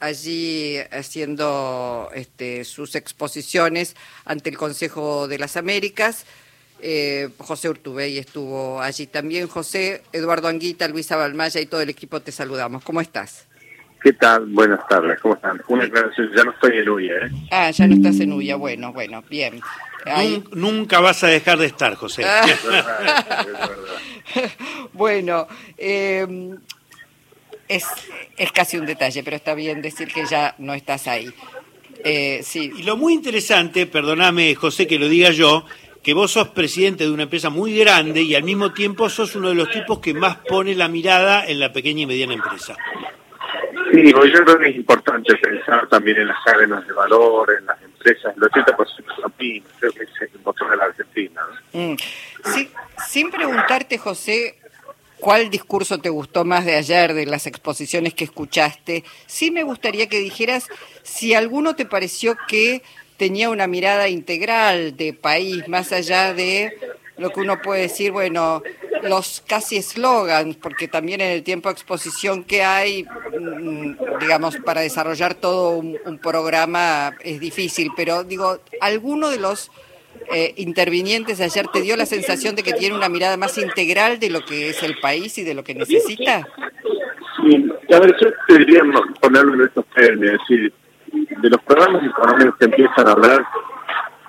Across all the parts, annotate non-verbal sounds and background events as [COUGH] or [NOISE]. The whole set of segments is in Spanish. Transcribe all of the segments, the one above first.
allí haciendo este, sus exposiciones ante el Consejo de las Américas. Eh, José Urtubey estuvo allí también. José, Eduardo Anguita, Luisa Balmaya y todo el equipo te saludamos. ¿Cómo estás? ¿Qué tal? Buenas tardes, ¿cómo están? Una aclaración, ya no estoy en Uya, ¿eh? Ah, ya no estás en Uya, bueno, bueno, bien. Nunca vas a dejar de estar, José. Ah. [LAUGHS] bueno, eh, es, es casi un detalle, pero está bien decir que ya no estás ahí. Eh, sí. Y lo muy interesante, perdóname, José, que lo diga yo, que vos sos presidente de una empresa muy grande y al mismo tiempo sos uno de los tipos que más pone la mirada en la pequeña y mediana empresa. Sí, pues yo creo que es importante pensar también en las cadenas de valor, en las empresas. El 80% son pymes, creo que es el motor de la Argentina. Mm. Sí, sin preguntarte, José, cuál discurso te gustó más de ayer, de las exposiciones que escuchaste, sí me gustaría que dijeras si alguno te pareció que tenía una mirada integral de país, más allá de lo que uno puede decir, bueno, los casi eslogans, porque también en el tiempo de exposición que hay, mm, digamos, para desarrollar todo un, programa es difícil, pero digo, ¿alguno de los eh, intervinientes ayer te dio la sensación de que tiene una mirada más integral de lo que es el país y de lo que necesita? A ver, yo te diría ponerlo en estos términos, es decir, de los programas económicos que empiezan a hablar,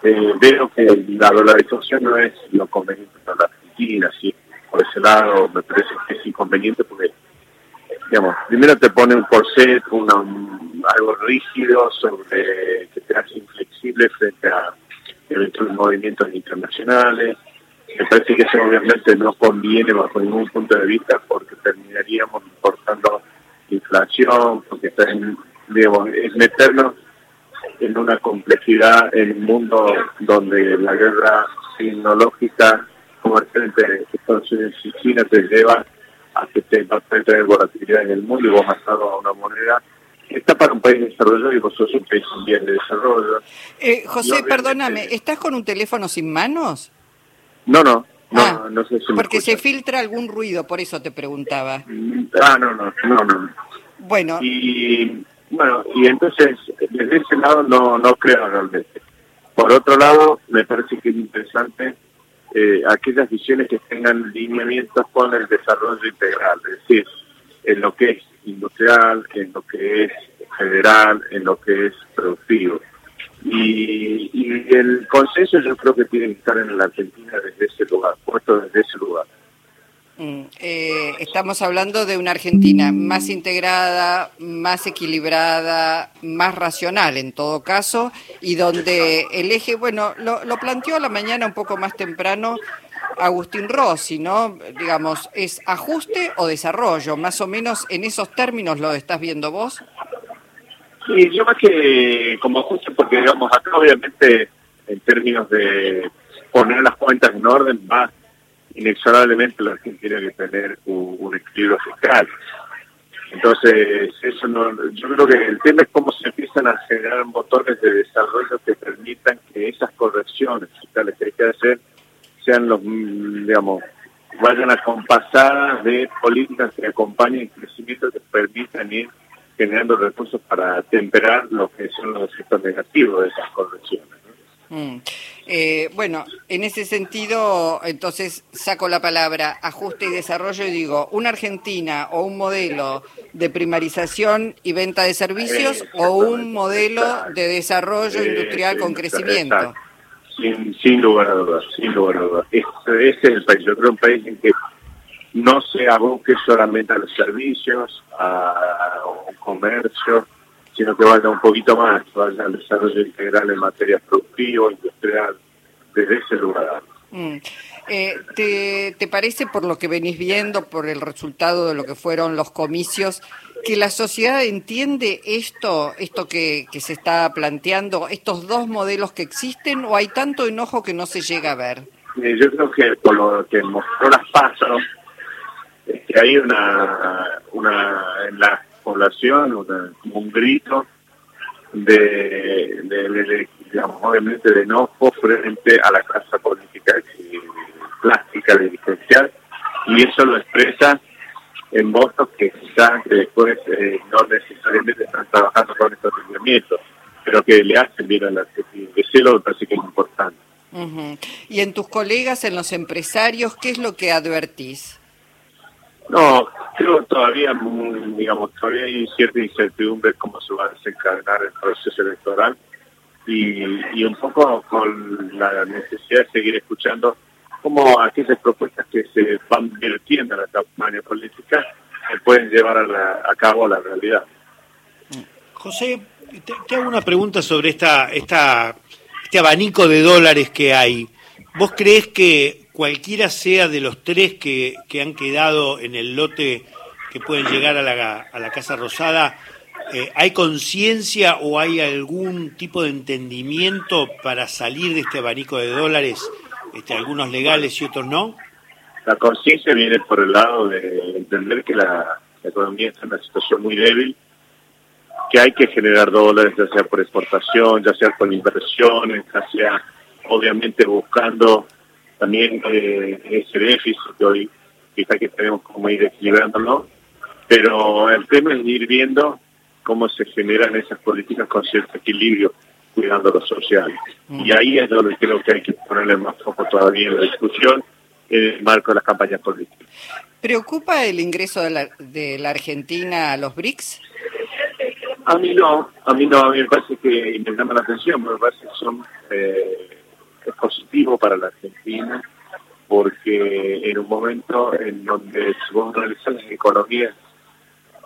eh, veo que la dolarización no es lo conveniente para la Argentina, ¿sí? por ese lado me parece que es inconveniente porque, digamos, primero te pone un corset, una, algo rígido sobre que te hace inflexible frente a eventuales movimientos internacionales. Me parece que eso obviamente no conviene bajo ningún punto de vista porque terminaríamos importando inflación, porque está en, meternos en una complejidad en un mundo donde la guerra tecnológica comercial entre Estados Unidos y China te lleva a que te va a tener volatilidad en el mundo y vos has a una moneda está para un país desarrollado y vos sos un país bien de desarrollo. Eh, José, perdóname, ¿estás con un teléfono sin manos? No, no. No, ah, no sé si porque se filtra algún ruido, por eso te preguntaba. Ah, no, no, no, no. Bueno. Y bueno, y entonces, desde ese lado no, no creo realmente. Por otro lado, me parece que es interesante eh, aquellas visiones que tengan lineamientos con el desarrollo integral, es decir, en lo que es industrial, en lo que es federal, en lo que es productivo. Y, y el consenso yo creo que tiene que estar en la Argentina desde ese lugar, puesto desde ese lugar. Mm, eh, estamos hablando de una Argentina más integrada, más equilibrada, más racional en todo caso, y donde el eje, bueno, lo, lo planteó a la mañana un poco más temprano Agustín Rossi, ¿no? Digamos, ¿es ajuste o desarrollo? Más o menos en esos términos lo estás viendo vos. Sí, yo más que como ajuste, porque digamos, acá obviamente en términos de poner las cuentas en orden, va inexorablemente la Argentina tiene que tener un, equilibrio fiscal. Entonces, eso no, yo creo que el tema es cómo se empiezan a generar motores de desarrollo que permitan que esas correcciones fiscales que hay que hacer sean los, digamos, vayan acompasadas de políticas que acompañen el crecimiento que permitan ir generando recursos para temperar lo que son los efectos negativos de esas correcciones. Mm. Eh, bueno, en ese sentido, entonces saco la palabra ajuste y desarrollo y digo, ¿una Argentina o un modelo de primarización y venta de servicios o un modelo de desarrollo industrial con crecimiento? Sin, sin lugar a dudas, sin lugar a dudas. Este, es el país, yo creo un país en que no se aboque solamente a los servicios, a un comercio, sino que vaya un poquito más, vaya al desarrollo integral en materia productiva, industrial, desde ese lugar. Mm. Eh, ¿te, ¿Te parece, por lo que venís viendo, por el resultado de lo que fueron los comicios, que la sociedad entiende esto, esto que, se está planteando, estos dos modelos que existen, o hay tanto enojo que no se llega a ver? yo creo que por lo que mostró las pasos, es que hay una, una en la población, un grito de, de, digamos, obviamente de enojo frente a la clase política plástica dirigencial y eso lo expresa en votos que quizás después eh, no necesariamente están trabajando con estos lineamientos, pero que le hacen bien a la Argentina. Lo parece que es importante. Y en tus colegas, en los empresarios, ¿qué es lo que advertís? No, creo todavía, digamos, todavía hay cierta incertidumbre cómo se va a desencadenar el proceso electoral y, y un poco con la necesidad de seguir escuchando cómo aquellas propuestas que se van vertiendo en la campaña política se pueden llevar a, cabo a la realidad. José, te, hago una pregunta sobre esta, esta, este abanico de dólares que hay. ¿Vos crees que cualquiera sea de los tres que, que han quedado en el lote que pueden llegar a la, a la Casa Rosada, eh, ¿hay conciencia o hay algún tipo de entendimiento para salir de este abanico de dólares este, algunos legales y otros no? La conciencia viene por el lado de entender que la, economía está en una situación muy débil, que hay que generar dólares, ya sea por exportación, ya sea por inversiones, ya sea obviamente buscando también eh, ese déficit que hoy quizá que tenemos como ir equilibrándolo, pero el tema es ir viendo cómo se generan esas políticas con cierto equilibrio cuidando lo social. Y ahí es donde creo que hay que ponerle más foco todavía en la discusión en el marco de las campañas políticas. ¿Preocupa el ingreso de la, de la Argentina a los BRICS? A mí no, a mí no, a mí me parece que me llama la atención, me parece que son, eh, es positivo para la Argentina porque en un momento en donde se van a realizar las economías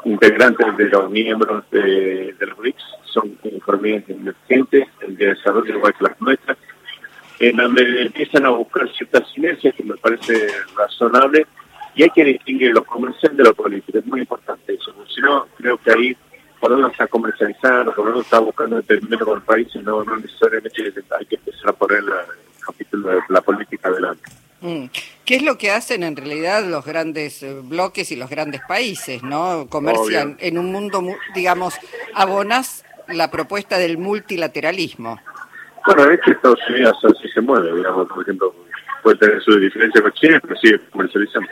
integrantes de los miembros de, de los BRICS son economías emergentes, de desarrollo igual que las nuestras, en donde empiezan a buscar ciertas sinergias que me parece razonable y hay que distinguir lo comercial de lo político, es muy importante eso, si no, creo que ahí por uno está comercializando, por uno está buscando determinado con el país, no, no necesariamente hay que empezar a poner el capítulo de la política adelante. Mm. ¿Qué es lo que hacen en realidad los grandes eh, bloques y los grandes países, no? Comercian en un mundo, digamos, abonas la propuesta del multilateralismo. Bueno, de hecho Estados Unidos así se mueve, digamos, por ejemplo, puede tener su diferencia con China, pero sigue comercializando.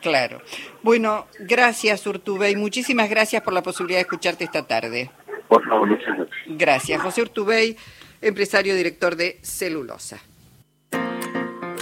Claro. Bueno, gracias Urtubey, muchísimas gracias por la posibilidad de escucharte esta tarde. Por favor, muchas gracias. Gracias. José Urtubey, empresario director de Celulosa.